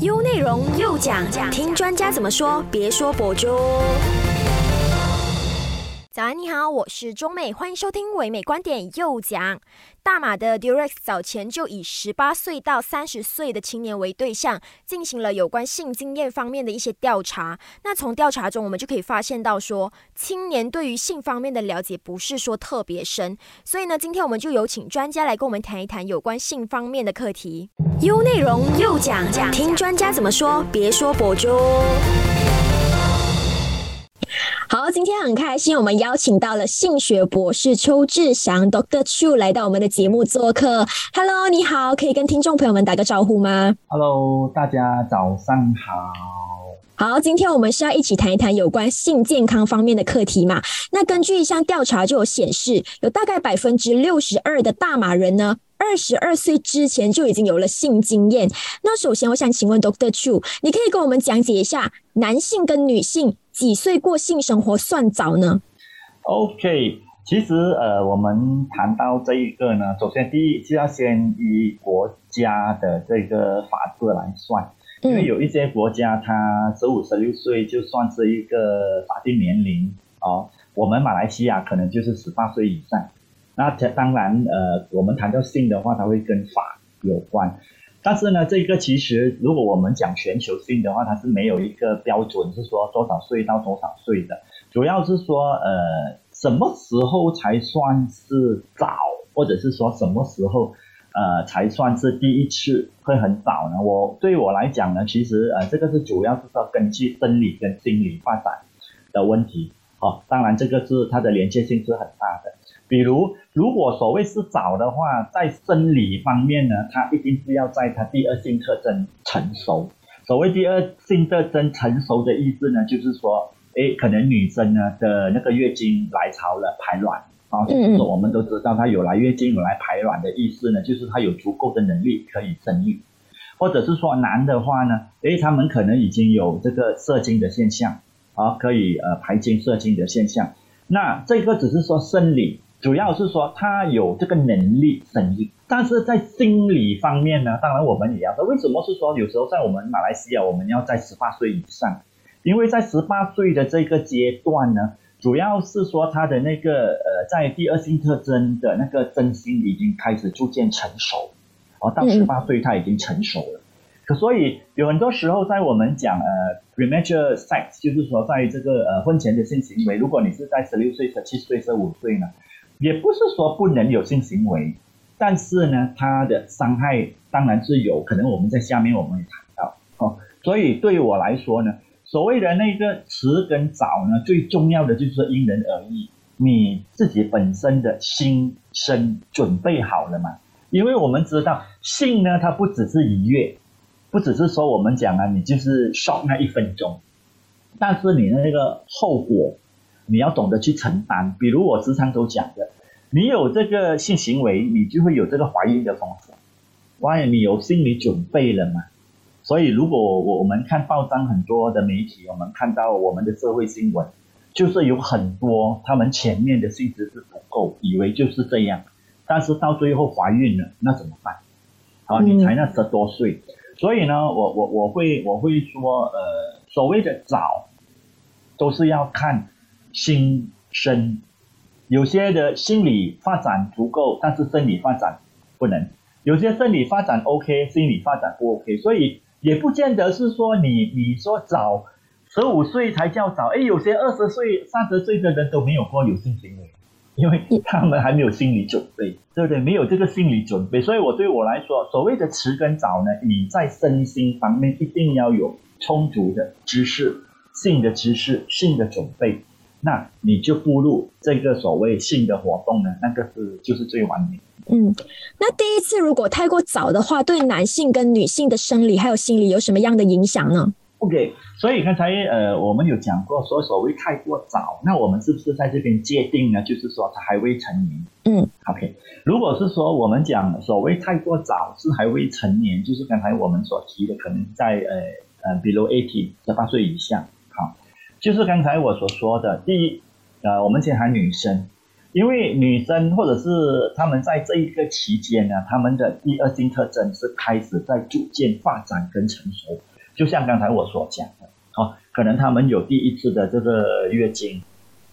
优内容又讲，听专家怎么说，别说博主。早安，你好，我是中美，欢迎收听唯美观点又讲。大马的 Durex 早前就以十八岁到三十岁的青年为对象，进行了有关性经验方面的一些调查。那从调查中，我们就可以发现到说，青年对于性方面的了解不是说特别深。所以呢，今天我们就有请专家来跟我们谈一谈有关性方面的课题。优内容又讲讲，听专家怎么说，别说博主。好，今天很开心，我们邀请到了性学博士邱志祥 Doctor Chu 来到我们的节目做客。Hello，你好，可以跟听众朋友们打个招呼吗？Hello，大家早上好。好，今天我们是要一起谈一谈有关性健康方面的课题嘛？那根据一项调查就有显示，有大概百分之六十二的大马人呢，二十二岁之前就已经有了性经验。那首先，我想请问 Doctor Chu，你可以跟我们讲解一下男性跟女性。几岁过性生活算早呢？OK，其实呃，我们谈到这一个呢，首先第一就要先以国家的这个法制来算，因为有一些国家它十五、十六岁就算是一个法定年龄哦，我们马来西亚可能就是十八岁以上。那这当然呃，我们谈到性的话，它会跟法有关。但是呢，这个其实如果我们讲全球性的话，它是没有一个标准，是说多少岁到多少岁的，主要是说呃什么时候才算是早，或者是说什么时候呃才算是第一次会很早呢？我对我来讲呢，其实呃这个是主要是说根据生理跟心理发展的问题，哦，当然这个是它的连接性是很大的。比如，如果所谓是早的话，在生理方面呢，它一定是要在它第二性特征成熟。所谓第二性特征成熟的意思呢，就是说，哎，可能女生呢的那个月经来潮了，排卵啊，就是说我们都知道她有来月经有来排卵的意思呢，就是她有足够的能力可以生育。或者是说男的话呢，哎，他们可能已经有这个射精的现象啊，可以呃排精射精的现象。那这个只是说生理。主要是说他有这个能力生育，但是在心理方面呢，当然我们也要说，为什么是说有时候在我们马来西亚，我们要在十八岁以上，因为在十八岁的这个阶段呢，主要是说他的那个呃，在第二性特征的那个真心已经开始逐渐成熟，哦，到十八岁他已经成熟了，可所以有很多时候在我们讲呃 premature sex，就是说在这个呃婚前的性行为，如果你是在十六岁、十七岁、十五岁呢？也不是说不能有性行为，但是呢，它的伤害当然是有可能。我们在下面我们也谈到哦，所以对我来说呢，所谓的那个迟跟早呢，最重要的就是因人而异，你自己本身的心身准备好了嘛？因为我们知道性呢，它不只是愉悦，不只是说我们讲啊，你就是 shock 那一分钟，但是你的那个后果。你要懂得去承担，比如我时常都讲的，你有这个性行为，你就会有这个怀孕的风险。万一你有心理准备了嘛？所以如果我我们看报章很多的媒体，我们看到我们的社会新闻，就是有很多他们前面的性知识不够，以为就是这样，但是到最后怀孕了，那怎么办？好，你才那十多岁，所以呢，我我我会我会说，呃，所谓的早，都是要看。心身有些的心理发展足够，但是生理发展不能；有些生理发展 OK，心理发展不 OK，所以也不见得是说你你说早十五岁才叫早。哎，有些二十岁、三十岁的人都没有过有性行为，因为他们还没有心理准备，对不对？没有这个心理准备，所以我对我来说，所谓的迟跟早呢，你在身心方面一定要有充足的知识、性的知识、性的准备。那你就步入这个所谓性的活动呢？那个是就是最完美。嗯，那第一次如果太过早的话，对男性跟女性的生理还有心理有什么样的影响呢？OK，所以刚才呃我们有讲过，说所谓太过早，那我们是不是在这边界定呢？就是说他还未成年。嗯，OK，如果是说我们讲所谓太过早是还未成年，就是刚才我们所提的，可能在呃呃 below eighty 十八岁以下。就是刚才我所说的，第一，呃，我们先谈女生，因为女生或者是她们在这一个期间呢，她们的第二性特征是开始在逐渐发展跟成熟。就像刚才我所讲的，哦，可能她们有第一次的这个月经，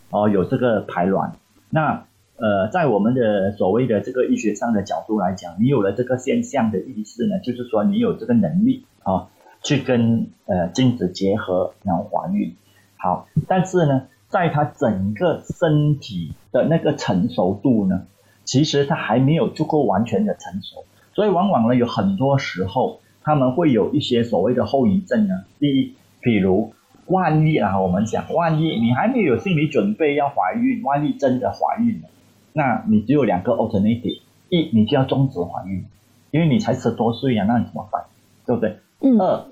哦，有这个排卵。那呃，在我们的所谓的这个医学上的角度来讲，你有了这个现象的意识呢，就是说你有这个能力啊，去跟呃精子结合，然后怀孕。好，但是呢。在他整个身体的那个成熟度呢，其实他还没有足够完全的成熟，所以往往呢有很多时候他们会有一些所谓的后遗症呢。第一，比如万一啊，我们讲万一你还没有心理准备要怀孕，万一真的怀孕了，那你只有两个 alternative：一，你就要终止怀孕，因为你才十多岁呀，那你怎么办？对不对？嗯。二，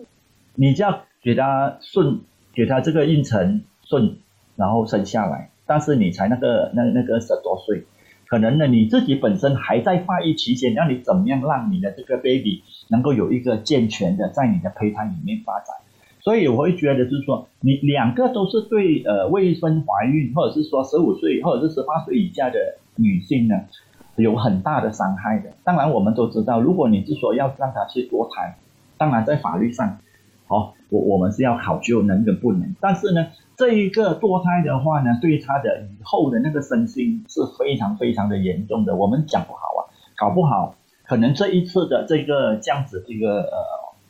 你就要给他顺，给他这个孕程顺。然后生下来，但是你才那个那那个十多岁，可能呢你自己本身还在发育期间，让你怎么样让你的这个 baby 能够有一个健全的在你的胚胎里面发展？所以我会觉得是说，你两个都是对呃未婚怀孕或者是说十五岁或者是十八岁以下的女性呢有很大的伤害的。当然我们都知道，如果你是说要让她去堕胎，当然在法律上，好我我们是要考究能跟不能，但是呢。这一个堕胎的话呢，对他的以后的那个身心是非常非常的严重的。我们讲不好啊，搞不好可能这一次的这个这样子这个呃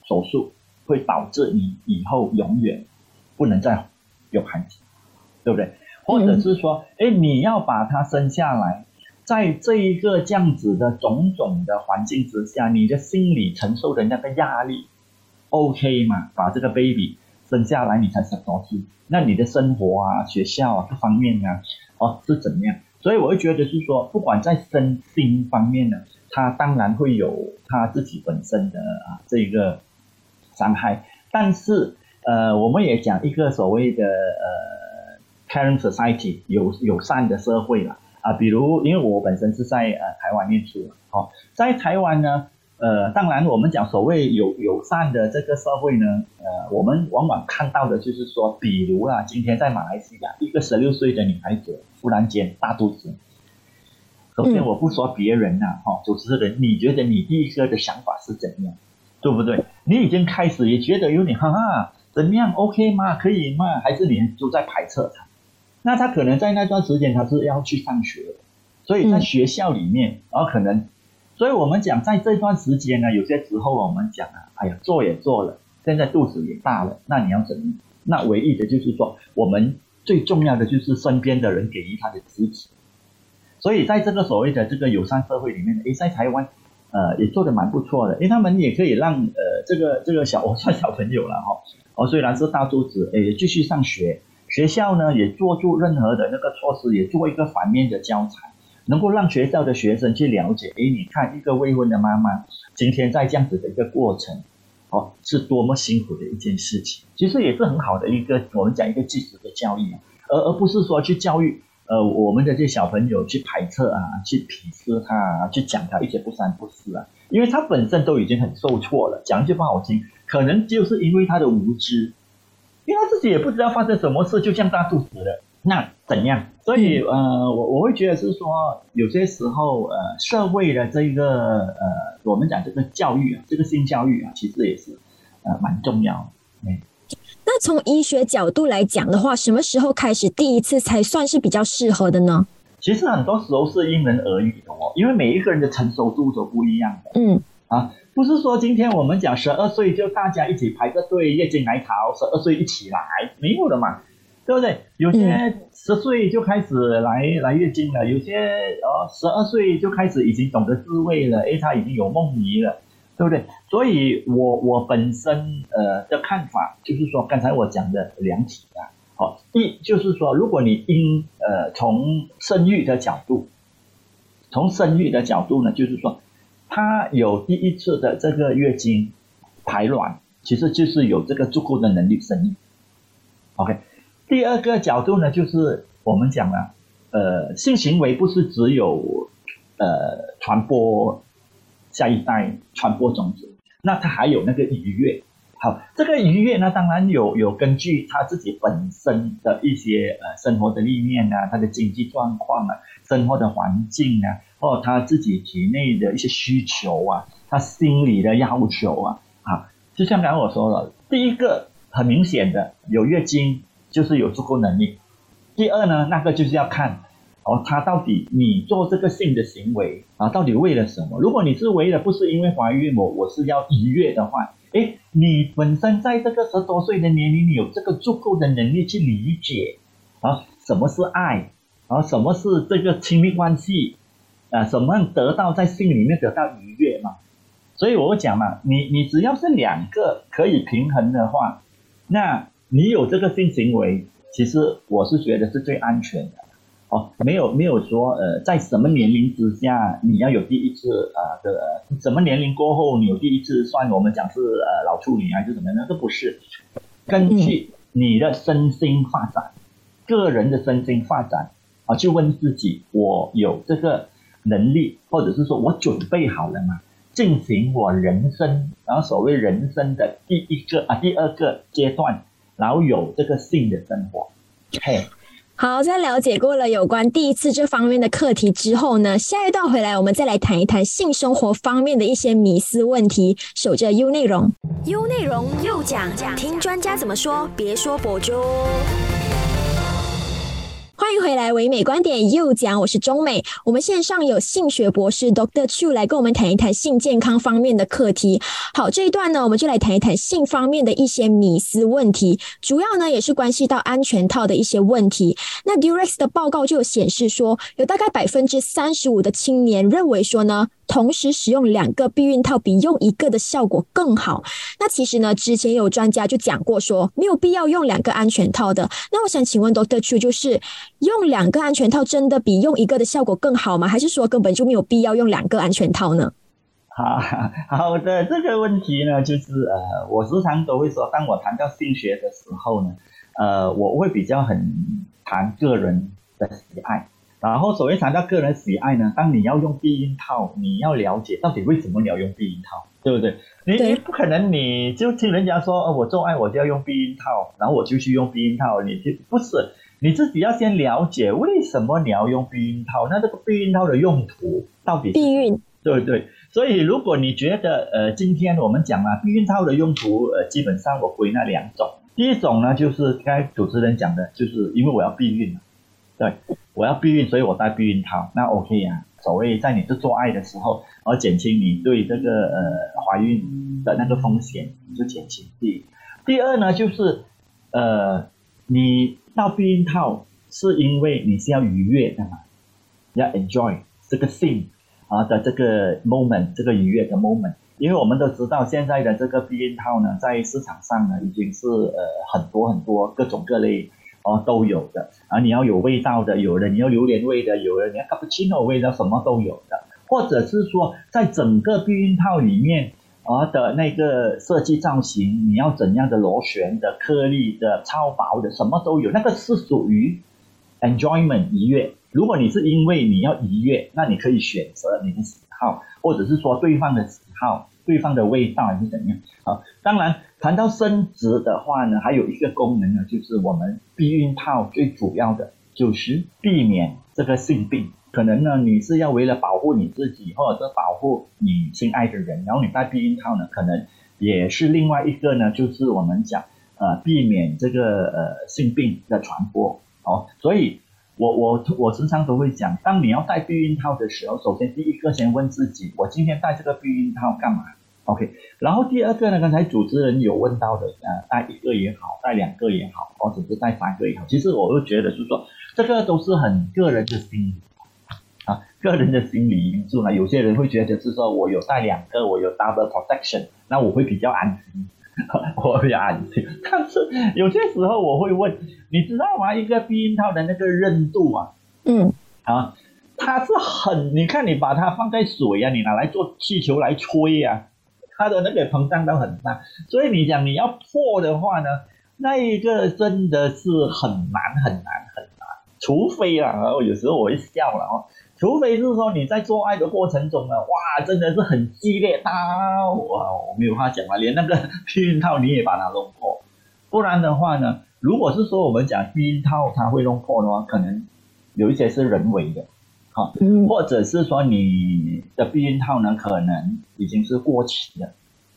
手术，会导致你以后永远不能再有孩子，对不对？或者是说，哎，你要把它生下来，在这一个这样子的种种的环境之下，你的心理承受的那个压力，OK 嘛？把这个 baby。生下来你才十多岁，那你的生活啊、学校啊各方面啊，哦是怎么样？所以我会觉得是说，不管在身心方面呢，他当然会有他自己本身的啊这一个伤害。但是呃，我们也讲一个所谓的呃 caring society 友友善的社会了啊，比如因为我本身是在呃台湾念书，哦，在台湾呢。呃，当然，我们讲所谓友友善的这个社会呢，呃，我们往往看到的就是说，比如啊，今天在马来西亚，一个十六岁的女孩子忽然间大肚子。首先，我不说别人呐，哈，主持人，你觉得你第一个的想法是怎样？对不对？你已经开始也觉得有点哈哈，怎么样？OK 吗？可以吗？还是你都在排斥他？那他可能在那段时间他是要去上学，所以在学校里面，然后可能。所以我们讲，在这段时间呢，有些时候我们讲啊，哎呀，做也做了，现在肚子也大了，那你要怎么？那唯一的就是说，我们最重要的就是身边的人给予他的支持。所以在这个所谓的这个友善社会里面，诶，在台湾，呃，也做的蛮不错的，因为他们也可以让呃这个这个小我算小朋友了哈，哦，虽然是大肚子，诶，继续上学，学校呢也做出任何的那个措施，也做一个反面的教材。能够让学校的学生去了解，哎，你看一个未婚的妈妈，今天在这样子的一个过程，哦，是多么辛苦的一件事情。其实也是很好的一个，我们讲一个即时的教育，而而不是说去教育，呃，我们的这小朋友去排斥啊，去鄙视他啊，去讲他一些不三不四啊，因为他本身都已经很受挫了。讲一句不好听，可能就是因为他的无知，因为他自己也不知道发生什么事，就这样大肚子了。那怎样？所以呃，我我会觉得是说，有些时候呃，社会的这个呃，我们讲这个教育啊，这个性教育啊，其实也是呃蛮重要。嗯，那从医学角度来讲的话，什么时候开始第一次才算是比较适合的呢？其实很多时候是因人而异的哦，因为每一个人的成熟度都不一样的。嗯，啊，不是说今天我们讲十二岁就大家一起排个队月经来潮，十二岁一起来，没有的嘛。对不对？有些十岁就开始来来月经了，有些哦十二岁就开始已经懂得自慰了，诶，他已经有梦遗了，对不对？所以我我本身呃的看法就是说，刚才我讲的两体啊，好，一就是说，如果你因呃从生育的角度，从生育的角度呢，就是说，他有第一次的这个月经排卵，其实就是有这个足够的能力生育，OK。第二个角度呢，就是我们讲了，呃，性行为不是只有呃传播下一代、传播种子，那它还有那个愉悦。好，这个愉悦呢，当然有有根据他自己本身的一些呃生活的历练啊，他的经济状况啊，生活的环境啊，或他自己体内的一些需求啊，他心理的要求啊，啊，就像刚刚我说了，第一个很明显的有月经就是有足够能力，第二呢，那个就是要看哦，他到底你做这个性的行为啊，到底为了什么？如果你是为了不是因为怀孕，我我是要愉悦的话。哎，你本身在这个十多岁的年龄，你有这个足够的能力去理解啊，什么是爱，啊，什么是这个亲密关系，啊，什么样得到在性里面得到愉悦嘛？所以我讲嘛，你你只要是两个可以平衡的话，那你有这个性行为，其实我是觉得是最安全的。哦，没有没有说，呃，在什么年龄之下你要有第一次啊的，什么年龄过后你有第一次算我们讲是呃老处女还是怎么样，那都不是，根据你的身心发展，个人的身心发展啊，去问自己，我有这个能力，或者是说我准备好了吗？进行我人生，然后所谓人生的第一个啊第二个阶段，然后有这个性的生活，嘿。好，在了解过了有关第一次这方面的课题之后呢，下一段回来我们再来谈一谈性生活方面的一些迷思问题。守着 U 内容，U 内容又讲讲，听专家怎么说，别说博主。欢迎回来，唯美观点又讲，我是中美。我们线上有性学博士 Doctor Chu 来跟我们谈一谈性健康方面的课题。好，这一段呢，我们就来谈一谈性方面的一些迷思问题，主要呢也是关系到安全套的一些问题。那 Durex 的报告就有显示说，有大概百分之三十五的青年认为说呢。同时使用两个避孕套比用一个的效果更好。那其实呢，之前有专家就讲过说，没有必要用两个安全套的。那我想请问 Doctor Chu，就是用两个安全套真的比用一个的效果更好吗？还是说根本就没有必要用两个安全套呢？好好的这个问题呢，就是呃，我时常都会说，当我谈到性学的时候呢，呃，我会比较很谈个人的喜爱。然后，所谓谈到个人喜爱呢，当你要用避孕套，你要了解到底为什么你要用避孕套，对不对？你你不可能你就听人家说，呃，我做爱我就要用避孕套，然后我就去用避孕套，你就不是你自己要先了解为什么你要用避孕套，那这个避孕套的用途到底？避孕，对不对？所以如果你觉得，呃，今天我们讲了避孕套的用途，呃，基本上我归纳两种，第一种呢就是该主持人讲的，就是因为我要避孕对。我要避孕，所以我戴避孕套，那 OK 啊。所谓在你是做爱的时候，而减轻你对这个呃怀孕的那个风险，你就减轻。第一第二呢，就是呃你戴避孕套是因为你是要愉悦的嘛，要 enjoy 这个性啊的这个 moment，这个愉悦的 moment。因为我们都知道现在的这个避孕套呢，在市场上呢已经是呃很多很多各种各类。哦，都有的啊！你要有味道的，有的你要榴莲味的，有的你要卡布奇诺味的，什么都有的。或者是说，在整个避孕套里面啊的那个设计造型，你要怎样的螺旋的、颗粒的、超薄的，什么都有。那个是属于 enjoyment 愉悦。如果你是因为你要愉悦，那你可以选择你的喜好，或者是说对方的喜好。对方的味道还是怎样？啊，当然谈到生殖的话呢，还有一个功能呢，就是我们避孕套最主要的就是避免这个性病。可能呢，你是要为了保护你自己，或者是保护你心爱的人，然后你戴避孕套呢，可能也是另外一个呢，就是我们讲呃避免这个呃性病的传播。哦，所以。我我我时常都会讲，当你要戴避孕套的时候，首先第一个先问自己，我今天戴这个避孕套干嘛？OK，然后第二个呢，刚才主持人有问到的，呃，戴一个也好，戴两个也好，或者是戴三个也好，其实我会觉得是说，这个都是很个人的心理啊，个人的心理因素呢。有些人会觉得是说我有戴两个，我有 double protection，那我会比较安心。我比较安静，但是有些时候我会问，你知道吗？一个避孕套的那个韧度啊，嗯，啊，它是很，你看你把它放在水啊，你拿来做气球来吹啊，它的那个膨胀都很大，所以你讲你要破的话呢，那一个真的是很难很难很难，除非啊，有时候我会笑了哦。除非是说你在做爱的过程中呢，哇，真的是很激烈，到哇，我没有话讲了，连那个避孕套你也把它弄破，不然的话呢，如果是说我们讲避孕套它会弄破的话，可能有一些是人为的，好，或者是说你的避孕套呢，可能已经是过期了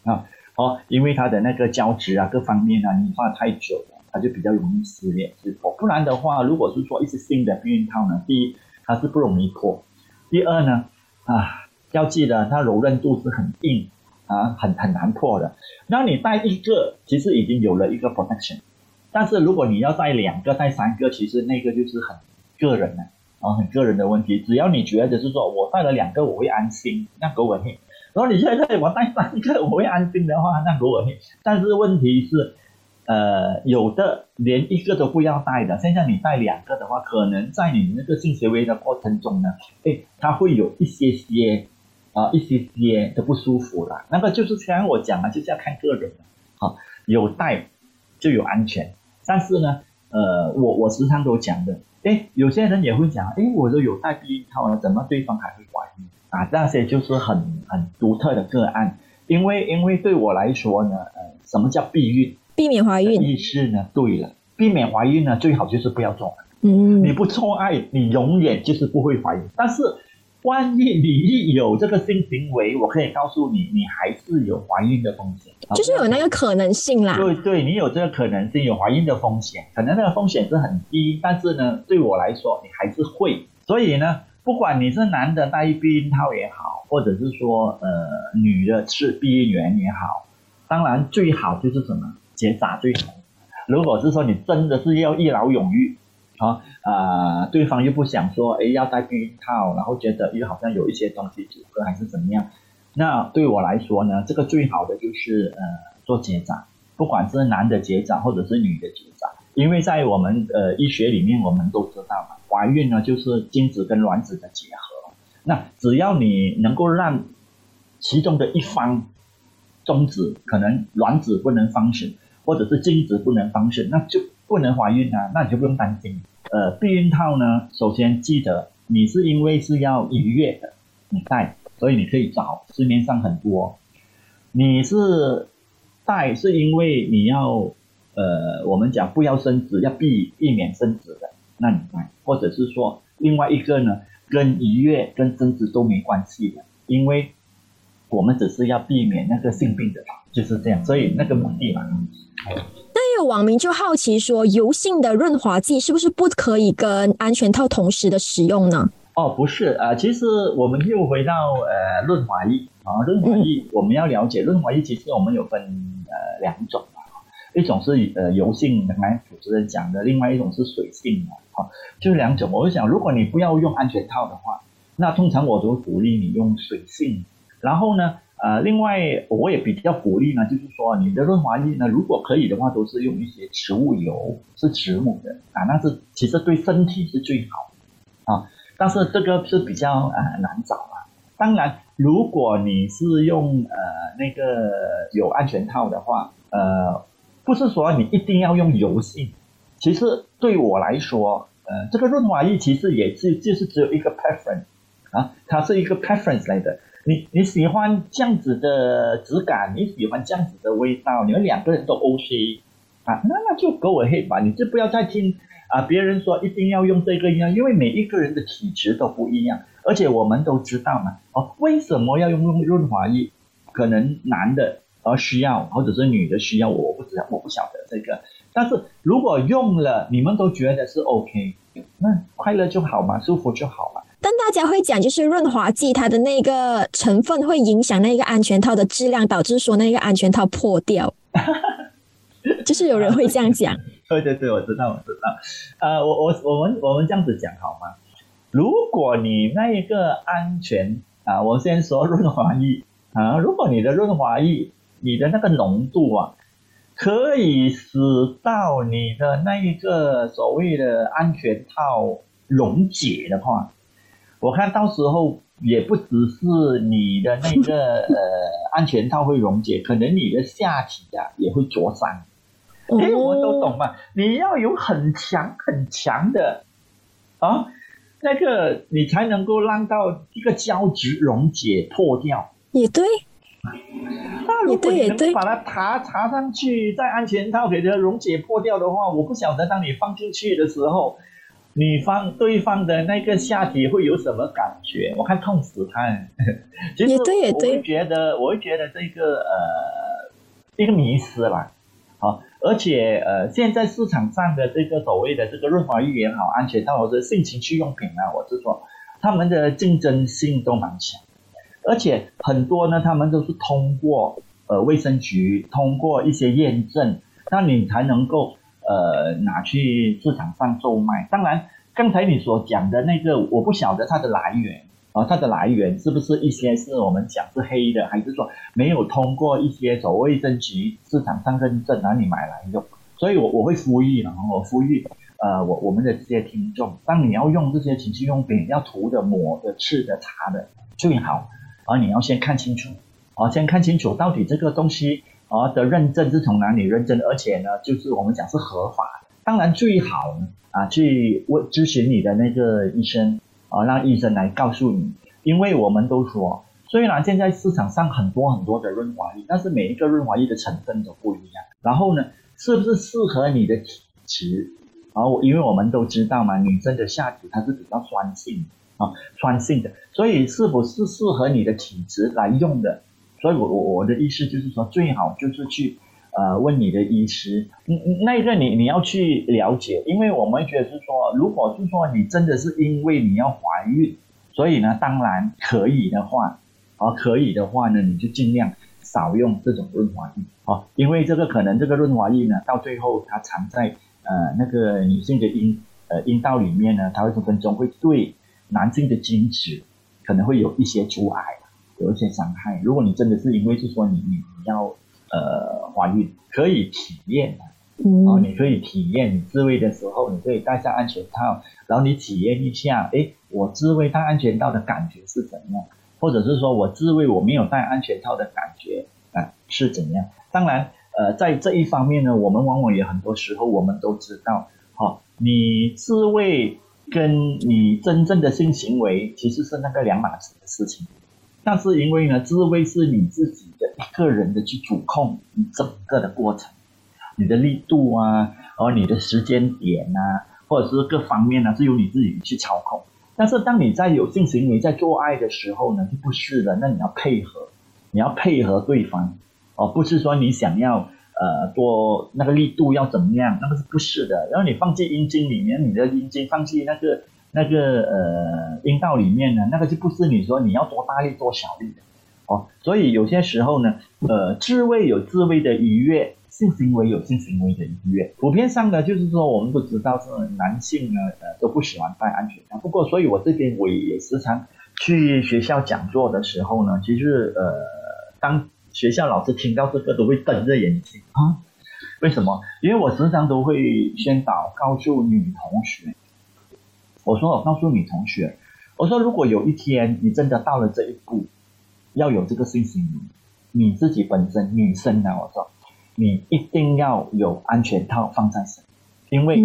啊，哦，因为它的那个胶质啊，各方面啊，你放太久了，它就比较容易撕裂，是否？不然的话，如果是说一次性的避孕套呢，第一它是不容易破，第二呢，啊，要记得它柔韧度是很硬啊，很很难破的。那你带一个，其实已经有了一个 protection，但是如果你要带两个、带三个，其实那个就是很个人的。啊，很个人的问题。只要你觉得是说我带了两个我会安心，那狗我听。然后你现在我带三个我会安心的话，那狗我听。但是问题是，呃，有的连一个都不要带的。现在你带两个的话，可能在你那个性行为的过程中呢，哎，它会有一些些啊，一些些的不舒服了。那个就是像我讲啊，就是要看个人的。好，有带就有安全。但是呢，呃，我我时常都讲的。哎，有些人也会讲，哎，我都有带避孕套了，怎么对方还会怀孕啊？那些就是很很独特的个案，因为因为对我来说呢，呃，什么叫避孕？避免怀孕。意思呢？对了，避免怀孕呢，最好就是不要做爱。嗯，你不做爱，你永远就是不会怀孕。但是。万一你一有这个性行为，我可以告诉你，你还是有怀孕的风险，就是有那个可能性啦。对对，你有这个可能性，有怀孕的风险，可能那个风险是很低，但是呢，对我来说，你还是会。所以呢，不管你是男的戴避孕套也好，或者是说呃女的是避孕员也好，当然最好就是什么结扎最好。如果是说你真的是要一劳永逸。啊啊！对方又不想说，哎，要戴避孕套，然后觉得又好像有一些东西阻隔还是怎么样？那对我来说呢，这个最好的就是呃做结扎，不管是男的结扎或者是女的结扎，因为在我们呃医学里面，我们都知道嘛，怀孕呢就是精子跟卵子的结合，那只要你能够让其中的一方终止，可能卵子不能方生，或者是精子不能方生，那就。不能怀孕啊，那你就不用担心。呃，避孕套呢，首先记得你是因为是要愉悦的，你戴，所以你可以找市面上很多。你是戴是因为你要呃，我们讲不要生子，要避避免生子的，那你戴。或者是说另外一个呢，跟愉悦跟生子都没关系的，因为我们只是要避免那个性病的，就是这样。所以那个目的嘛。那有网民就好奇说，油性的润滑剂是不是不可以跟安全套同时的使用呢？哦，不是啊，其实我们又回到呃润滑液啊，润滑液我们要了解润滑液，其实我们有分呃两种啊，一种是呃油性，刚才主持人讲的，另外一种是水性的啊，就是两种。我就想，如果你不要用安全套的话，那通常我都鼓励你用水性，然后呢？呃，另外我也比较鼓励呢，就是说你的润滑液呢，如果可以的话，都是用一些植物油，是植物的啊，那是其实对身体是最好啊。但是这个是比较呃难找啊。当然，如果你是用呃那个有安全套的话，呃，不是说你一定要用油性。其实对我来说，呃，这个润滑液其实也是就是只有一个 preference 啊，它是一个 preference 来的。你你喜欢这样子的质感，你喜欢这样子的味道，你们两个人都 OK 啊，那那就 go ahead 吧，你就不要再听啊别人说一定要用这个一样，因为每一个人的体质都不一样，而且我们都知道嘛，哦，为什么要用用润滑液？可能男的而需要，或者是女的需要，我不知道，我不晓得这个。但是如果用了，你们都觉得是 OK，那快乐就好嘛，舒服就好了。但大家会讲，就是润滑剂它的那个成分会影响那个安全套的质量，导致说那个安全套破掉。就是有人会这样讲。对对对，我知道，我知道。呃，我我我们我们这样子讲好吗？如果你那一个安全啊，我先说润滑液啊，如果你的润滑液你的那个浓度啊，可以使到你的那一个所谓的安全套溶解的话。我看到时候也不只是你的那个 呃安全套会溶解，可能你的下体啊也会灼伤。哎，我都懂嘛，你要有很强很强的啊，那个你才能够让到一个胶质溶解破掉。也对，那如果你能把它爬插上去，在安全套给它溶解破掉的话，我不晓得当你放进去的时候。女方对方的那个下体会有什么感觉？我看痛死他。其实我会觉得，我会觉得这个呃一个迷失啦。好，而且呃现在市场上的这个所谓的这个润滑液也好，安全套或者性情趣用品啊，我是说他们的竞争性都蛮强，而且很多呢，他们都是通过呃卫生局通过一些验证，那你才能够。呃，拿去市场上售卖。当然，刚才你所讲的那个，我不晓得它的来源啊，它的来源是不是一些是我们讲是黑的，还是说没有通过一些所谓证局市场上认证，然后你买来用？所以我我会呼吁了，我呼吁呃，我我们的这些听众，当你要用这些情趣用品，要涂的、抹的、吃的、擦的，最好啊，你要先看清楚啊，先看清楚到底这个东西。而的认证是从哪里认证？而且呢，就是我们讲是合法的。当然最好呢啊，去问咨询你的那个医生啊，让医生来告诉你。因为我们都说，虽然现在市场上很多很多的润滑液，但是每一个润滑液的成分都不一样。然后呢，是不是适合你的体质？啊，因为我们都知道嘛，女生的下体它是比较酸性啊，酸性的，所以是不是适合你的体质来用的？所以，我我我的意思就是说，最好就是去呃问你的医师，嗯嗯，那个你你要去了解，因为我们觉得是说，如果是说你真的是因为你要怀孕，所以呢，当然可以的话，啊可以的话呢，你就尽量少用这种润滑液，哦，因为这个可能这个润滑液呢，到最后它藏在呃那个女性的阴呃阴道里面呢，它会分分钟会对男性的精子可能会有一些阻碍。有一些伤害。如果你真的是因为是说你你要呃怀孕，可以体验啊，你可以体验你自慰的时候，你可以戴上安全套，然后你体验一下，哎，我自慰戴安全套的感觉是怎样，或者是说我自慰我没有戴安全套的感觉啊是怎样？当然，呃，在这一方面呢，我们往往也很多时候我们都知道，好，你自慰跟你真正的性行为其实是那个两码子的事情。但是因为呢，自慰是你自己的一个人的去主控你整个的过程，你的力度啊，而你的时间点啊，或者是各方面呢，是由你自己去操控。但是当你在有性行为在做爱的时候呢，就不是的，那你要配合，你要配合对方，哦，不是说你想要呃多那个力度要怎么样，那个是不是的。然后你放进阴茎里面，你的阴茎放进那个。那个呃阴道里面呢，那个就不是你说你要多大力多小力的哦，所以有些时候呢，呃，自慰有自慰的愉悦，性行为有性行为的愉悦。普遍上呢，就是说我们都知道是男性呢，呃，都不喜欢戴安全套。不过，所以我这边我也时常去学校讲座的时候呢，其实呃，当学校老师听到这个都会瞪着眼睛啊。为什么？因为我时常都会宣导告诉女同学。我说，我告诉你同学，我说，如果有一天你真的到了这一步，要有这个信心，你自己本身女生呢，我说，你一定要有安全套放在身，因为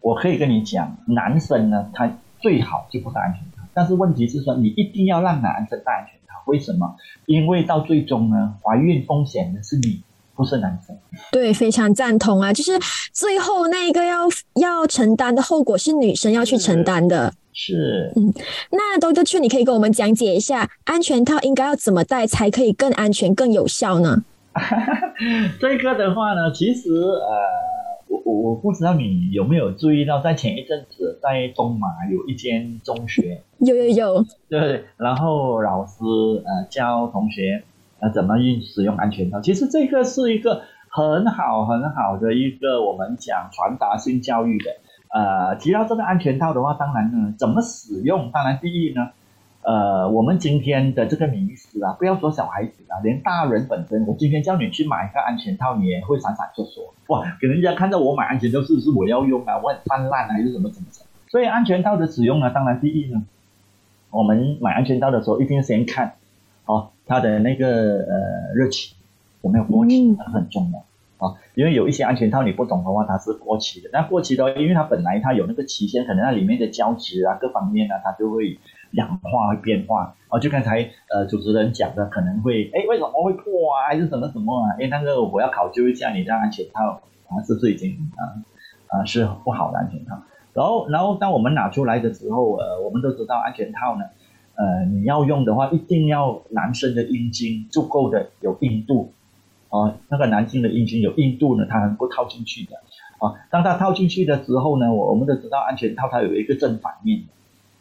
我可以跟你讲，男生呢，他最好就不戴安全套，但是问题是说，你一定要让男生戴安全套，为什么？因为到最终呢，怀孕风险的是你。不是男生，对，非常赞同啊！就是最后那一个要要承担的后果是女生要去承担的。是，嗯，那多多去，你可以跟我们讲解一下安全套应该要怎么戴才可以更安全、更有效呢？这个的话呢，其实呃，我我我不知道你有没有注意到，在前一阵子在东马有一间中学，有有有，对，然后老师呃教同学。那怎么用使用安全套？其实这个是一个很好很好的一个我们讲传达性教育的。呃，提到这个安全套的话，当然呢，怎么使用？当然第一呢，呃，我们今天的这个迷思啊，不要说小孩子啊，连大人本身，我今天叫你去买一个安全套，你也会闪闪烁烁。哇，给人家看到我买安全套是不是我要用啊？我很泛滥还是什么什么？所以安全套的使用呢，当然第一呢，我们买安全套的时候一定要先看。它的那个呃日期有没有过期它很重要啊，因为有一些安全套你不懂的话，它是过期的。那过期的，因为它本来它有那个期限，可能它里面的胶质啊各方面呢，它就会氧化会变化。哦，就刚才呃主持人讲的，可能会哎为什么会破啊，还是什么什么啊？哎，那个我要考究一下你的安全套啊是不是已经啊啊是不好的安全套。然后然后当我们拿出来的时候，呃，我们都知道安全套呢，呃，你要用的话，一定要男生的阴茎足够的有硬度，啊，那个男性的阴茎有硬度呢，它能够套进去的，啊，当它套进去的时候呢，我我们都知道安全套它有一个正反面，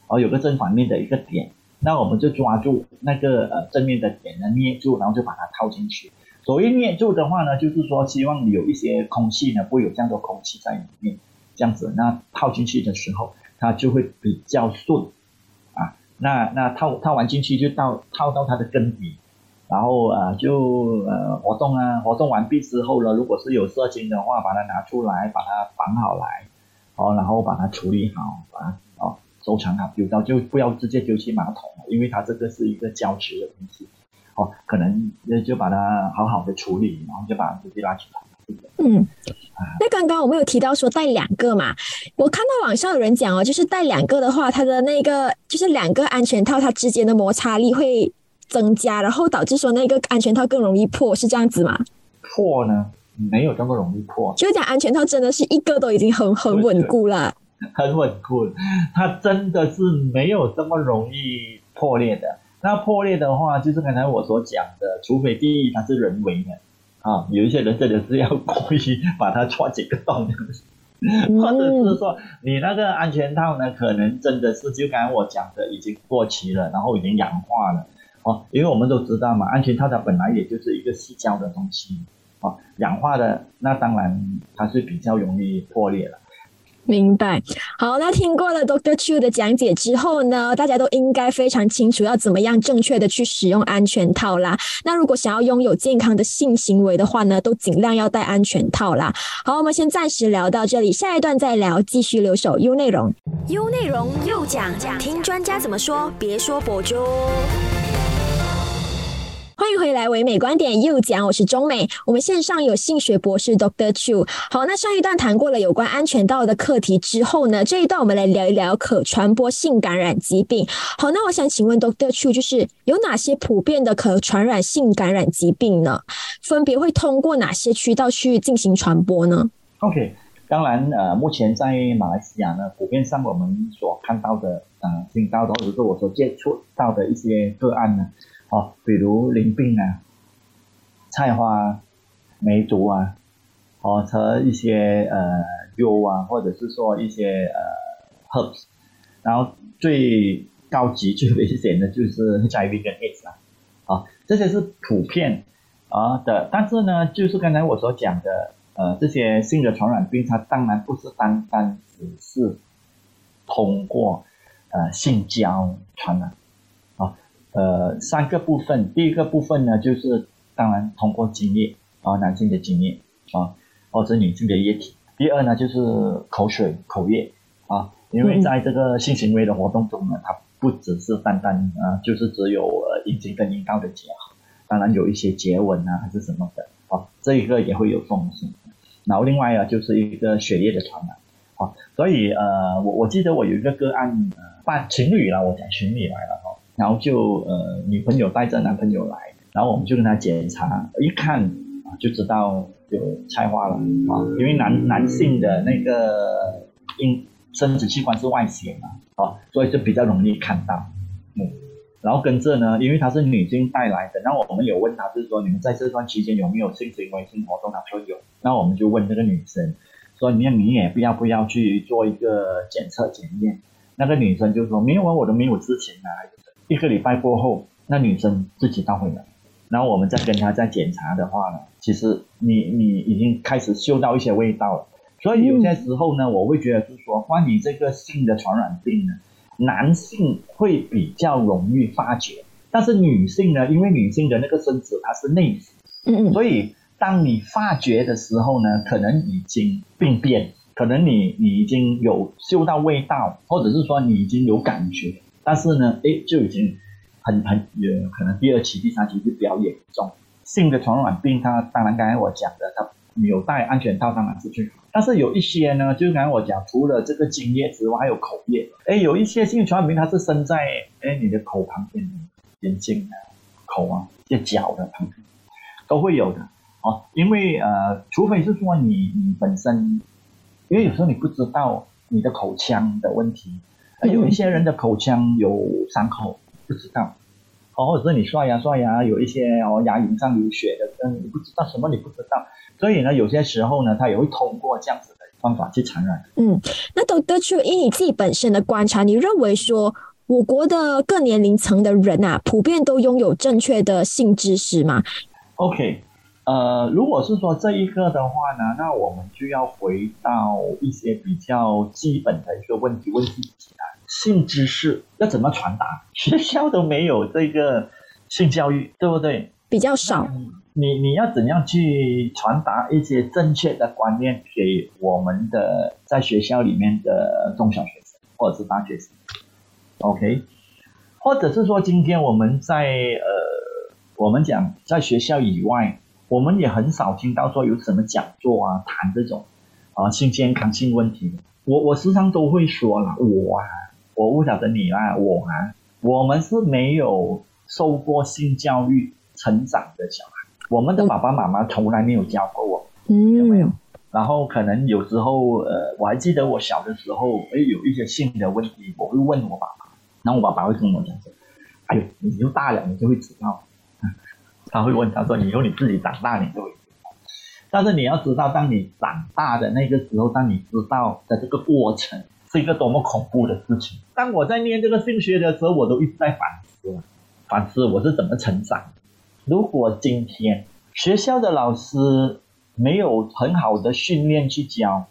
哦，有个正反面的一个点，那我们就抓住那个呃正面的点呢捏住，然后就把它套进去。所谓捏住的话呢，就是说希望有一些空气呢，不会有这样多空气在里面，这样子，那套进去的时候，它就会比较顺。那那套套完进去就到套到它的根底，然后呃就呃活动啊，活动完毕之后呢，如果是有射精的话，把它拿出来，把它绑好来，哦，然后把它处理好，把它哦收藏好，丢到就不要直接丢弃马桶，因为它这个是一个胶质的东西，哦，可能就把它好好的处理，然后就把它直接拉出来。嗯，那刚刚我们有提到说带两个嘛，我看到网上有人讲哦，就是带两个的话，它的那个就是两个安全套它之间的摩擦力会增加，然后导致说那个安全套更容易破，是这样子吗？破呢，没有这么容易破。就讲安全套真的是一个都已经很很稳固了，很稳固，它真的是没有这么容易破裂的。那破裂的话，就是刚才我所讲的，除非第一它是人为的。啊，有一些人真的是要故意把它戳几个洞，或者是说你那个安全套呢，可能真的是就刚才我讲的已经过期了，然后已经氧化了哦。因为我们都知道嘛，安全套它本来也就是一个细胶的东西哦，氧化的那当然它是比较容易破裂了。明白，好，那听过了 Doctor Chu 的讲解之后呢，大家都应该非常清楚要怎么样正确的去使用安全套啦。那如果想要拥有健康的性行为的话呢，都尽量要戴安全套啦。好，我们先暂时聊到这里，下一段再聊，继续留守 U 内容，U 内容又讲，听专家怎么说，别说博主。欢迎回来，唯美观点又讲，我是中美。我们线上有性学博士 Doctor Chu。好，那上一段谈过了有关安全道的课题之后呢，这一段我们来聊一聊可传播性感染疾病。好，那我想请问 Doctor Chu，就是有哪些普遍的可传染性感染疾病呢？分别会通过哪些渠道去进行传播呢？OK，当然，呃，目前在马来西亚呢，普遍上我们所看到的，呃，听到的或者是我所接触到的一些个案呢。哦，比如淋病啊、菜花、梅毒啊，哦和一些呃油啊，或者是说一些呃 herbs，然后最高级、最危险的就是 HIV 跟 AIDS 啊，啊这些是普遍啊的，但是呢，就是刚才我所讲的呃这些性的传染病，它当然不是单单只是通过呃性交传染。呃，三个部分，第一个部分呢，就是当然通过精液啊，男性的精液啊，或者女性的液体。第二呢，就是口水、口液啊，因为在这个性行为的活动中呢，它不只是单单啊，就是只有呃阴茎跟阴道的结合，当然有一些接吻啊，还是什么的啊，这一个也会有风险。然后另外啊，就是一个血液的传染啊，所以呃，我我记得我有一个个案，呃，情侣了，我讲情侣来了哈。然后就呃，女朋友带着男朋友来，然后我们就跟他检查，一看就知道有菜花了啊，因为男男性的那个阴生殖器官是外显嘛，啊，所以就比较容易看到，嗯，然后跟着呢，因为她是女性带来的，那我们有问她，就是说你们在这段期间有没有性行为、性活动？她说有，那我们就问这个女生，说你你也不要不要去做一个检测检验？那个女生就说没有啊，我都没有知情啊。一个礼拜过后，那女生自己倒回来，然后我们再跟她再检查的话呢，其实你你已经开始嗅到一些味道了。所以有些时候呢，我会觉得是说，关于这个性的传染病呢，男性会比较容易发觉，但是女性呢，因为女性的那个身子它是内死，嗯嗯，所以当你发觉的时候呢，可能已经病变，可能你你已经有嗅到味道，或者是说你已经有感觉。但是呢，哎，就已经很很呃，可能第二期、第三期就比较严重。性的传染病，它当然刚才我讲的，它没有戴安全套当然是最好。但是有一些呢，就是刚才我讲，除了这个精液之外，还有口液。哎，有一些性传染病，它是生在哎你的口旁边、眼睛啊、口啊、这脚的旁边都会有的哦。因为呃，除非是说你你本身，因为有时候你不知道你的口腔的问题，有一些人的口腔有伤口，不知道，哦，或者是你刷牙刷牙有一些哦牙龈上流血的，嗯，你不知道什么你不知道，所以呢，有些时候呢，他也会通过这样子的方法去传染。嗯，那都得出以你自己本身的观察，你认为说我国的各年龄层的人啊，普遍都拥有正确的性知识吗？OK。呃，如果是说这一个的话呢，那我们就要回到一些比较基本的一个问题问自己啊。性知识要怎么传达？学校都没有这个性教育，对不对？比较少。你你要怎样去传达一些正确的观念给我们的在学校里面的中小学生或者是大学生？OK，或者是说今天我们在呃，我们讲在学校以外。我们也很少听到说有什么讲座啊，谈这种啊性健康性问题的。我我时常都会说了，我啊，我不晓得你啊，我啊，我们是没有受过性教育成长的小孩，我们的爸爸妈妈从来没有教过我，有没有？然后可能有时候，呃，我还记得我小的时候，哎，有一些性的问题，我会问我爸爸，然后我爸爸会跟我讲说，哎呦，你就大了，你就会知道。他会问他说：“以后你自己长大，你就会。但是你要知道，当你长大的那个时候，当你知道的这个过程是一个多么恐怖的事情。当我在念这个性学的时候，我都一直在反思，反思我是怎么成长。如果今天学校的老师没有很好的训练去教，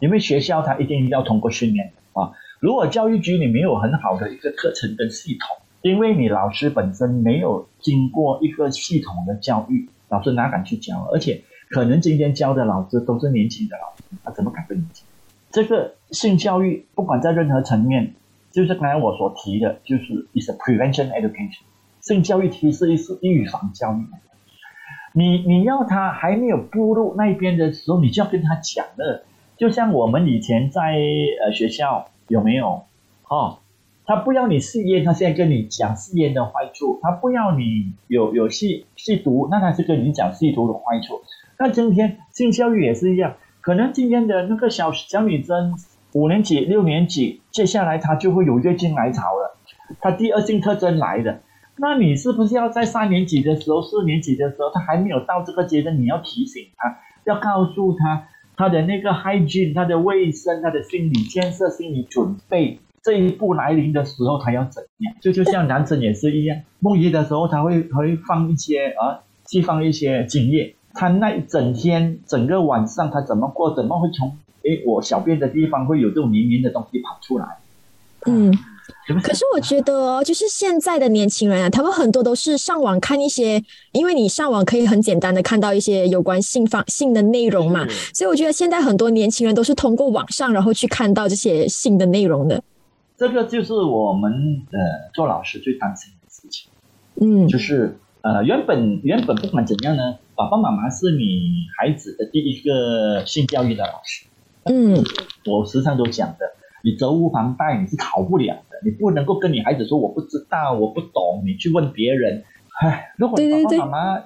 因为学校他一定要通过训练啊。如果教育局里没有很好的一个课程跟系统。”因为你老师本身没有经过一个系统的教育，老师哪敢去教？而且可能今天教的老师都是年轻的老师，他怎么敢跟你讲？这个性教育不管在任何层面，就是刚才我所提的，就是 is a prevention education。性教育其实是预防教育。你你要他还没有步入那边的时候，你就要跟他讲了。就像我们以前在呃学校有没有？哦。他不要你吸烟，他现在跟你讲吸烟的坏处；他不要你有有吸吸毒，那他是跟你讲吸毒的坏处。那今天性教育也是一样，可能今天的那个小小女生五年级、六年级，接下来她就会有月经来潮了，她第二性特征来的。那你是不是要在三年级的时候、四年级的时候，她还没有到这个阶段，你要提醒她，要告诉她她的那个 hygiene、她的卫生、她的心理建设、心理准备。这一步来临的时候，他要怎样？就就像男生也是一样，梦遗的时候，他会会放一些啊，释放一些精液。他那一整天、整个晚上，他怎么过？怎么会从诶我小便的地方会有这种黏黏的东西跑出来？嗯，可是我觉得，就是现在的年轻人啊，他们很多都是上网看一些，因为你上网可以很简单的看到一些有关性方性的内容嘛，所以我觉得现在很多年轻人都是通过网上，然后去看到这些性的内容的。这个就是我们呃做老师最担心的事情，嗯，就是呃原本原本不管怎样呢，爸爸妈妈是你孩子的第一个性教育的老师，嗯，我时常都讲的，你责无旁贷你是逃不了的，你不能够跟你孩子说我不知道我不懂，你去问别人，唉，如果你爸爸妈妈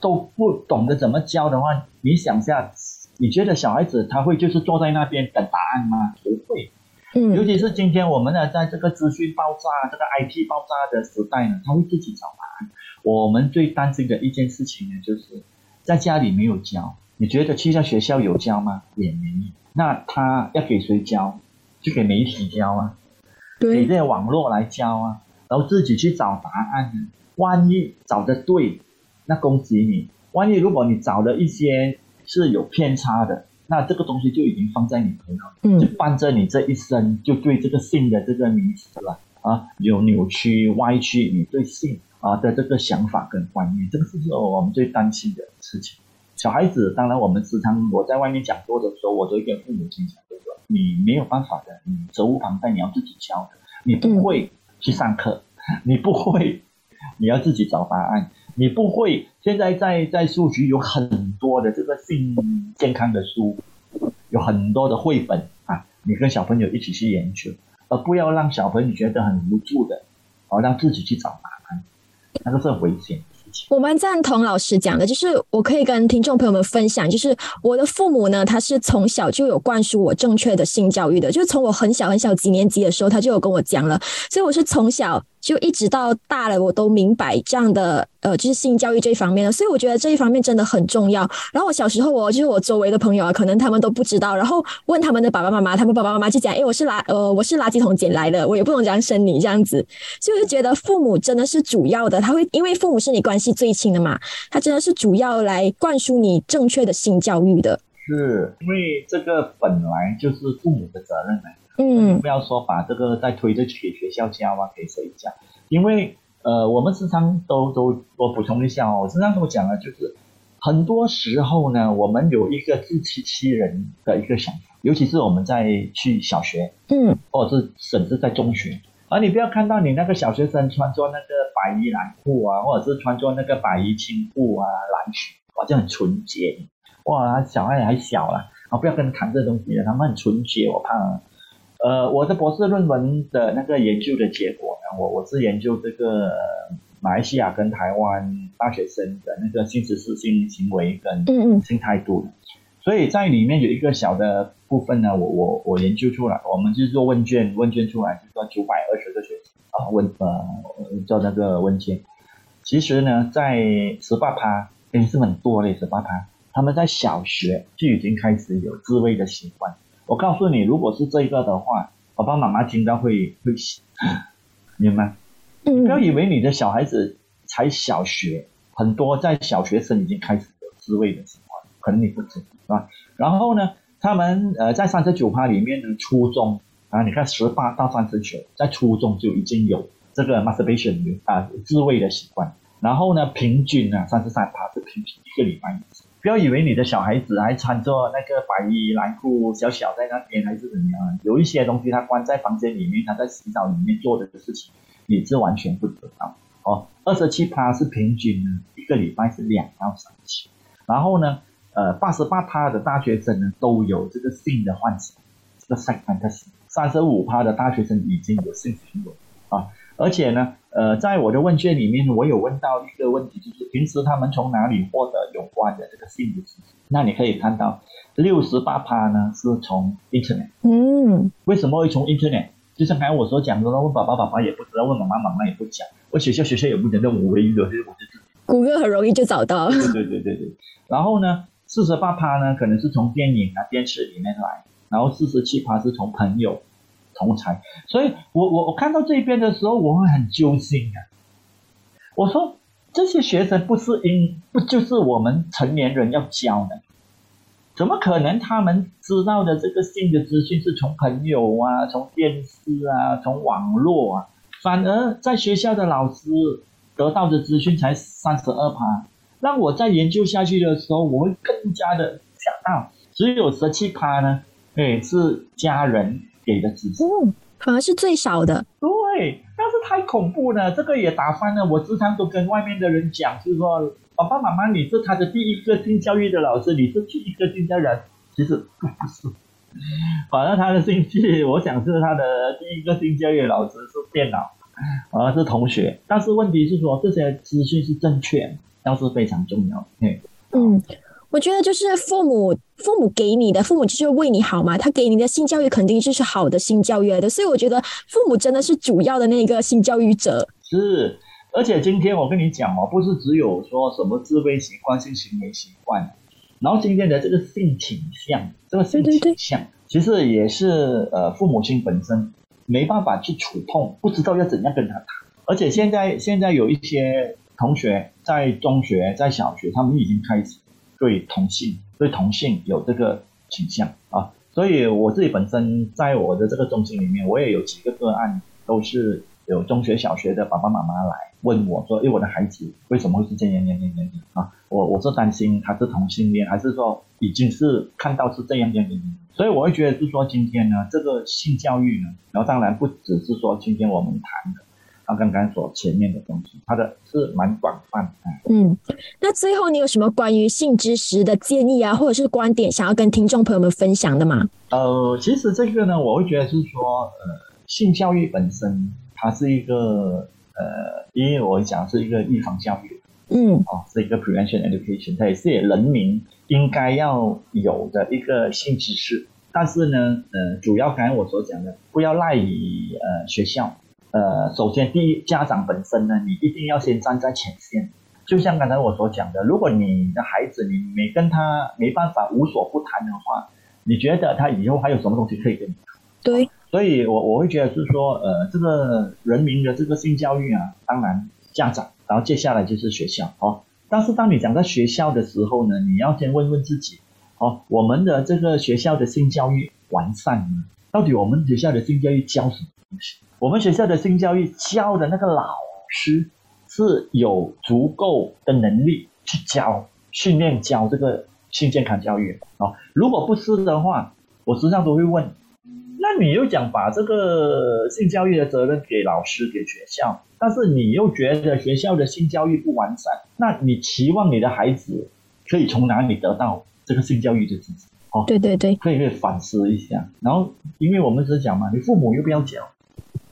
都不懂得怎么教的话，你想下，你觉得小孩子他会就是坐在那边等答案吗？不会。尤其是今天我们呢，在这个资讯爆炸、这个 IT 爆炸的时代呢，他会自己找答案。我们最担心的一件事情呢，就是在家里没有教，你觉得去到学校有教吗？也没有。那他要给谁教？就给媒体教啊，给这些网络来教啊，然后自己去找答案呢。万一找的对，那恭喜你；万一如果你找的一些是有偏差的。那这个东西就已经放在你头脑，嗯，就伴着你这一生，就对这个性的这个名词了啊，有扭曲歪曲你对性啊的这个想法跟观念，这个是我们最担心的事情。小孩子，当然我们时常我在外面讲座的时候，我都跟父母亲讲，就说你没有办法的，你责无旁贷，你要自己教的，你不会去上课，你不会，你要自己找答案。你不会，现在在在书局有很多的这个性健康的书，有很多的绘本啊，你跟小朋友一起去研究，而不要让小朋友觉得很无助的，而让自己去找答案，那个是很危险的事情。我蛮赞同老师讲的，就是我可以跟听众朋友们分享，就是我的父母呢，他是从小就有灌输我正确的性教育的，就是从我很小很小几年级的时候，他就有跟我讲了，所以我是从小。就一直到大了，我都明白这样的呃，就是性教育这一方面的，所以我觉得这一方面真的很重要。然后我小时候，我就是我周围的朋友啊，可能他们都不知道，然后问他们的爸爸妈妈，他们爸爸妈妈就讲：“哎，我是垃呃，我是垃圾桶捡来的，我也不能这样生你这样子。”所以我就觉得父母真的是主要的，他会因为父母是你关系最亲的嘛，他真的是主要来灌输你正确的性教育的。是因为这个本来就是父母的责任嗯，不要说把这个再推着去给学校教啊，给谁教？因为呃，我们时常都都我补充一下哦，我时常跟我讲了，就是很多时候呢，我们有一个自欺欺人的一个想法，尤其是我们在去小学，嗯，或者是甚至在中学，而你不要看到你那个小学生穿着那个白衣蓝裤啊，或者是穿着那个白衣青裤啊蓝裙，哇，就很纯洁，哇，小孩还小了，啊，不要跟他谈这东西了，他们很纯洁，我怕。呃，我的博士论文的那个研究的结果呢，我我是研究这个马来西亚跟台湾大学生的那个性知识、性行为跟性态度的，所以在里面有一个小的部分呢，我我我研究出来，我们就是做问卷，问卷出来就说九百二十个学生啊问呃做那个问卷，其实呢，在十八趴，也是很多的，十八趴，他们在小学就已经开始有自慰的习惯。我告诉你，如果是这个的话，爸爸妈妈听到会会，明白？嗯。不要以为你的小孩子才小学，很多在小学生已经开始有自慰的习惯，可能你不知，是吧？然后呢，他们呃在三十九趴里面呢，初中啊，你看十八到三十九，在初中就已经有这个 masturbation 啊自慰的习惯。然后呢，平均呢三十三趴是平均一个礼拜一次。不要以为你的小孩子还穿着那个白衣蓝裤，小小在那边还是怎么样？有一些东西他关在房间里面，他在洗澡里面做的事情，你是完全不知道。哦，二十七趴是平均，一个礼拜是两到三次。然后呢，呃，八十八趴的大学生呢都有这个性的幻想，这个 sex fantasy。三十五趴的大学生已经有性行为啊。而且呢，呃，在我的问卷里面，我有问到一个问题，就是平时他们从哪里获得有关的这个性知识？那你可以看到，六十八趴呢是从 Internet。嗯。为什么会从 Internet？就像刚才我所讲的，问爸爸爸爸也不知道，问妈妈妈妈也不讲，问学校学校也不讲，那我唯一的就是我自己。谷歌很容易就找到。对对对对对。然后呢，四十八趴呢可能是从电影啊、电视里面来，然后四十七趴是从朋友。同才，所以我我我看到这边的时候，我会很揪心啊。我说这些学生不是应不就是我们成年人要教的？怎么可能他们知道的这个性的资讯是从朋友啊、从电视啊、从网络啊，反而在学校的老师得到的资讯才三十二趴。让我在研究下去的时候，我会更加的想到，只有十七趴呢，哎，是家人。给的资讯，反而是最少的。对，但是太恐怖了，这个也打翻了。我时常都跟外面的人讲，就是说，爸爸妈妈，你是他的第一个性教育的老师，你是第一个性教育，其实不是。反而他的兴趣，我想是他的第一个性教育老师是电脑，而是同学。但是问题是说，这些资讯是正确，倒是非常重要。嗯。我觉得就是父母，父母给你的，父母就是为你好嘛。他给你的性教育肯定就是好的性教育来的，所以我觉得父母真的是主要的那个性教育者。是，而且今天我跟你讲哦，不是只有说什么自卑习惯、性行为习惯，然后今天的这个性倾向，这个性倾向其实也是呃父母亲本身没办法去触碰，不知道要怎样跟他谈。而且现在现在有一些同学在中学、在小学，他们已经开始。对同性，对同性有这个倾向啊，所以我自己本身在我的这个中心里面，我也有几个个案，都是有中学、小学的爸爸妈妈来问我说：“哎，我的孩子为什么会是这样、这样、这样、样啊？”我我是担心他是同性恋，还是说已经是看到是这样、这样、这样？所以我会觉得是说今天呢，这个性教育呢，然后当然不只是说今天我们谈的。他刚刚所前面的东西，他的是蛮广泛。嗯，那最后你有什么关于性知识的建议啊，或者是观点，想要跟听众朋友们分享的吗？呃，其实这个呢，我会觉得是说，呃，性教育本身它是一个，呃，因为我讲是一个预防教育，嗯，哦，是一个 prevention education，它也是人民应该要有的一个性知识。但是呢，呃，主要刚才我所讲的，不要赖于呃学校。呃，首先第一，家长本身呢，你一定要先站在前线。就像刚才我所讲的，如果你的孩子你没跟他没办法无所不谈的话，你觉得他以后还有什么东西可以跟你谈？对，所以我我会觉得是说，呃，这个人民的这个性教育啊，当然家长，然后接下来就是学校哦。但是当你讲到学校的时候呢，你要先问问自己，哦，我们的这个学校的性教育完善吗？到底我们学校的性教育教什么东西？我们学校的性教育教的那个老师是有足够的能力去教、训练教这个性健康教育啊？如果不是的话，我时常都会问。那你又讲把这个性教育的责任给老师给学校，但是你又觉得学校的性教育不完善，那你期望你的孩子可以从哪里得到这个性教育的知识？哦，对对对，可以可以反思一下。然后，因为我们是讲嘛，你父母又不要教，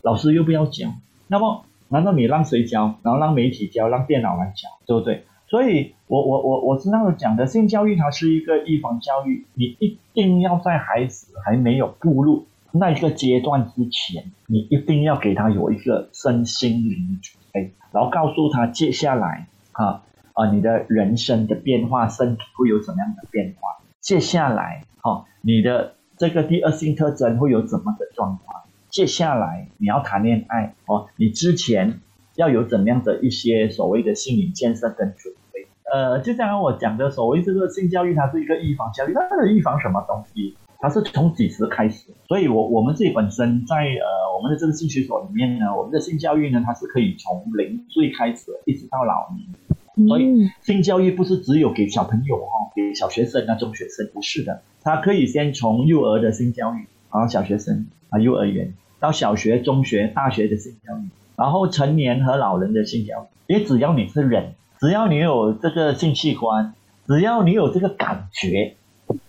老师又不要教，那么难道你让谁教？然后让媒体教，让电脑来教，对不对？所以，我我我我知道讲的性教育它是一个预防教育，你一定要在孩子还没有步入。那一个阶段之前，你一定要给他有一个身心灵准备，然后告诉他接下来啊啊，你的人生的变化，身体会有什么样的变化？接下来哈，你的这个第二性特征会有怎么的状况？接下来你要谈恋爱哦，你之前要有怎么样的一些所谓的心理建设跟准备？呃，就像我讲的，所谓这个性教育，它是一个预防教育，它是预防什么东西？它是从几时开始？所以，我我们自己本身在呃我们的这个性学所里面呢，我们的性教育呢，它是可以从零岁开始，一直到老年。所以，性教育不是只有给小朋友哈，给小学生啊、中学生，不是的。它可以先从幼儿的性教育，然后小学生啊、幼儿园到小学、中学、大学的性教育，然后成年和老人的性教育。因为只要你是人，只要你有这个性器官，只要你有这个感觉，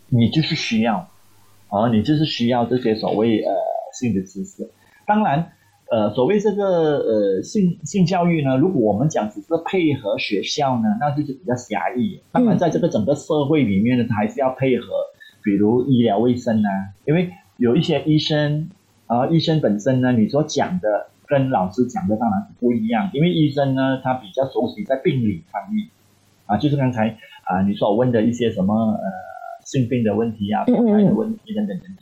你就是需要。而你就是需要这些所谓呃性的知识，当然，呃所谓这个呃性性教育呢，如果我们讲只是配合学校呢，那就是比较狭义。当然，在这个整个社会里面呢，它还是要配合，比如医疗卫生啊，因为有一些医生啊，医生本身呢，你所讲的跟老师讲的当然是不一样，因为医生呢，他比较熟悉在病理方面啊，就是刚才啊你所问的一些什么呃。性病的问题啊，胚胎的问题等等等等。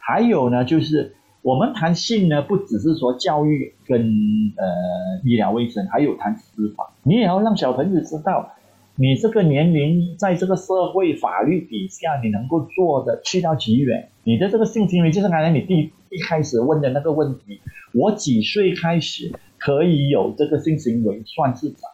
还有呢，就是我们谈性呢，不只是说教育跟呃医疗卫生，还有谈司法。你也要让小朋友知道，你这个年龄在这个社会法律底下，你能够做的去到几远？你的这个性行为，就是刚才你第一开始问的那个问题，我几岁开始可以有这个性行为算是早？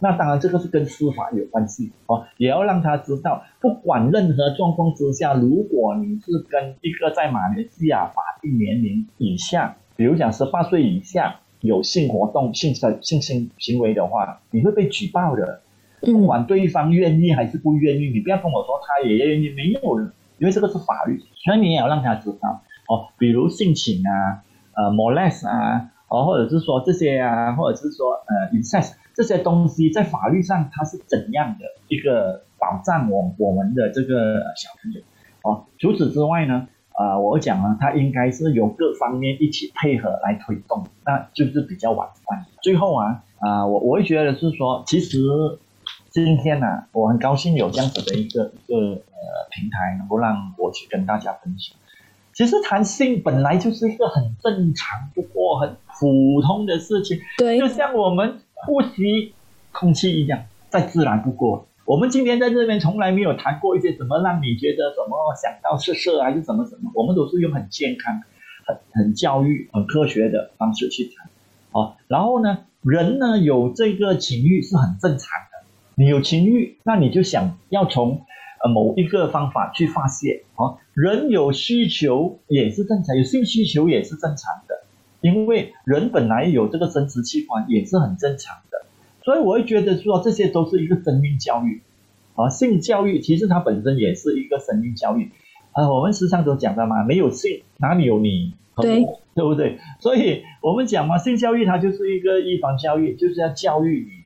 那当然，这个是跟司法有关系哦，也要让他知道，不管任何状况之下，如果你是跟一个在马来西亚法定年龄以下，比如讲十八岁以下有性活动、性性性行行为的话，你会被举报的。不管对方愿意还是不愿意，你不要跟我说他也愿意，没有，因为这个是法律，所以你也要让他知道哦，比如性侵啊、呃 molest 啊，哦，或者是说这些啊，或者是说呃 incest。这些东西在法律上它是怎样的一个保障我我们的这个小朋友哦？除此之外呢，啊，我讲呢，它应该是由各方面一起配合来推动，那就是比较完善。最后啊，啊，我我会觉得是说，其实今天呢，我很高兴有这样子的一个一个呃平台，能够让我去跟大家分享。其实谈性本来就是一个很正常不过、很普通的事情，对，就像我们。呼吸空气一样，再自然不过。我们今天在这边从来没有谈过一些什么让你觉得怎么想到色色还是怎么怎么，我们都是用很健康、很很教育、很科学的方式去谈。哦，然后呢，人呢有这个情欲是很正常的。你有情欲，那你就想要从呃某一个方法去发泄。啊，人有需求也是正常，有性需求也是正常的。因为人本来有这个生殖器官也是很正常的，所以我会觉得说这些都是一个生命教育，啊，性教育其实它本身也是一个生命教育，啊，我们时常都讲的嘛，没有性哪里有你和我，对不对？所以我们讲嘛，性教育它就是一个预防教育，就是要教育你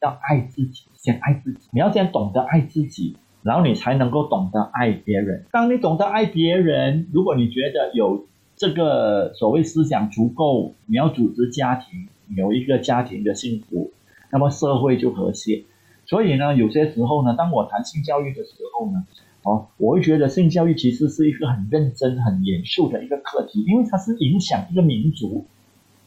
要爱自己，先爱自己。你要先懂得爱自己，然后你才能够懂得爱别人。当你懂得爱别人，如果你觉得有这个所谓思想足够，你要组织家庭，有一个家庭的幸福，那么社会就和谐。所以呢，有些时候呢，当我谈性教育的时候呢，哦，我会觉得性教育其实是一个很认真、很严肃的一个课题，因为它是影响一个民族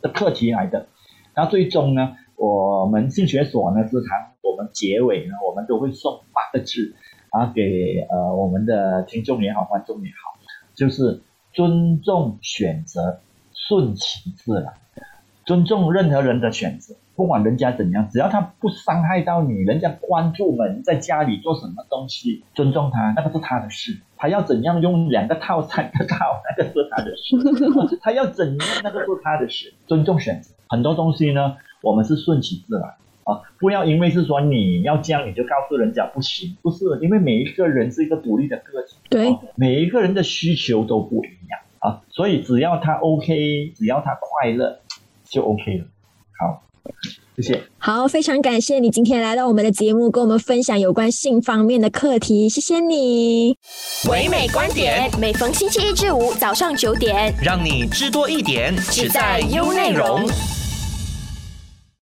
的课题来的。那最终呢，我们性学所呢是常我们结尾呢，我们都会送八个字啊给呃我们的听众也好，观众也好，就是尊重选择，顺其自然，尊重任何人的选择。不管人家怎样，只要他不伤害到你，人家关注门在家里做什么东西，尊重他，那个是他的事。他要怎样用两个套、三个套，那个是他的事。他要怎样，那个是他的事。尊重选择，很多东西呢，我们是顺其自然啊，不要因为是说你要这样，你就告诉人家不行。不是，因为每一个人是一个独立的个体，对，每一个人的需求都不一样啊，所以只要他 OK，只要他快乐，就 OK 了。好。谢谢。好，非常感谢你今天来到我们的节目，跟我们分享有关性方面的课题。谢谢你。唯美观点，每逢星期一至五早上九点，让你知多一点，只在优内容。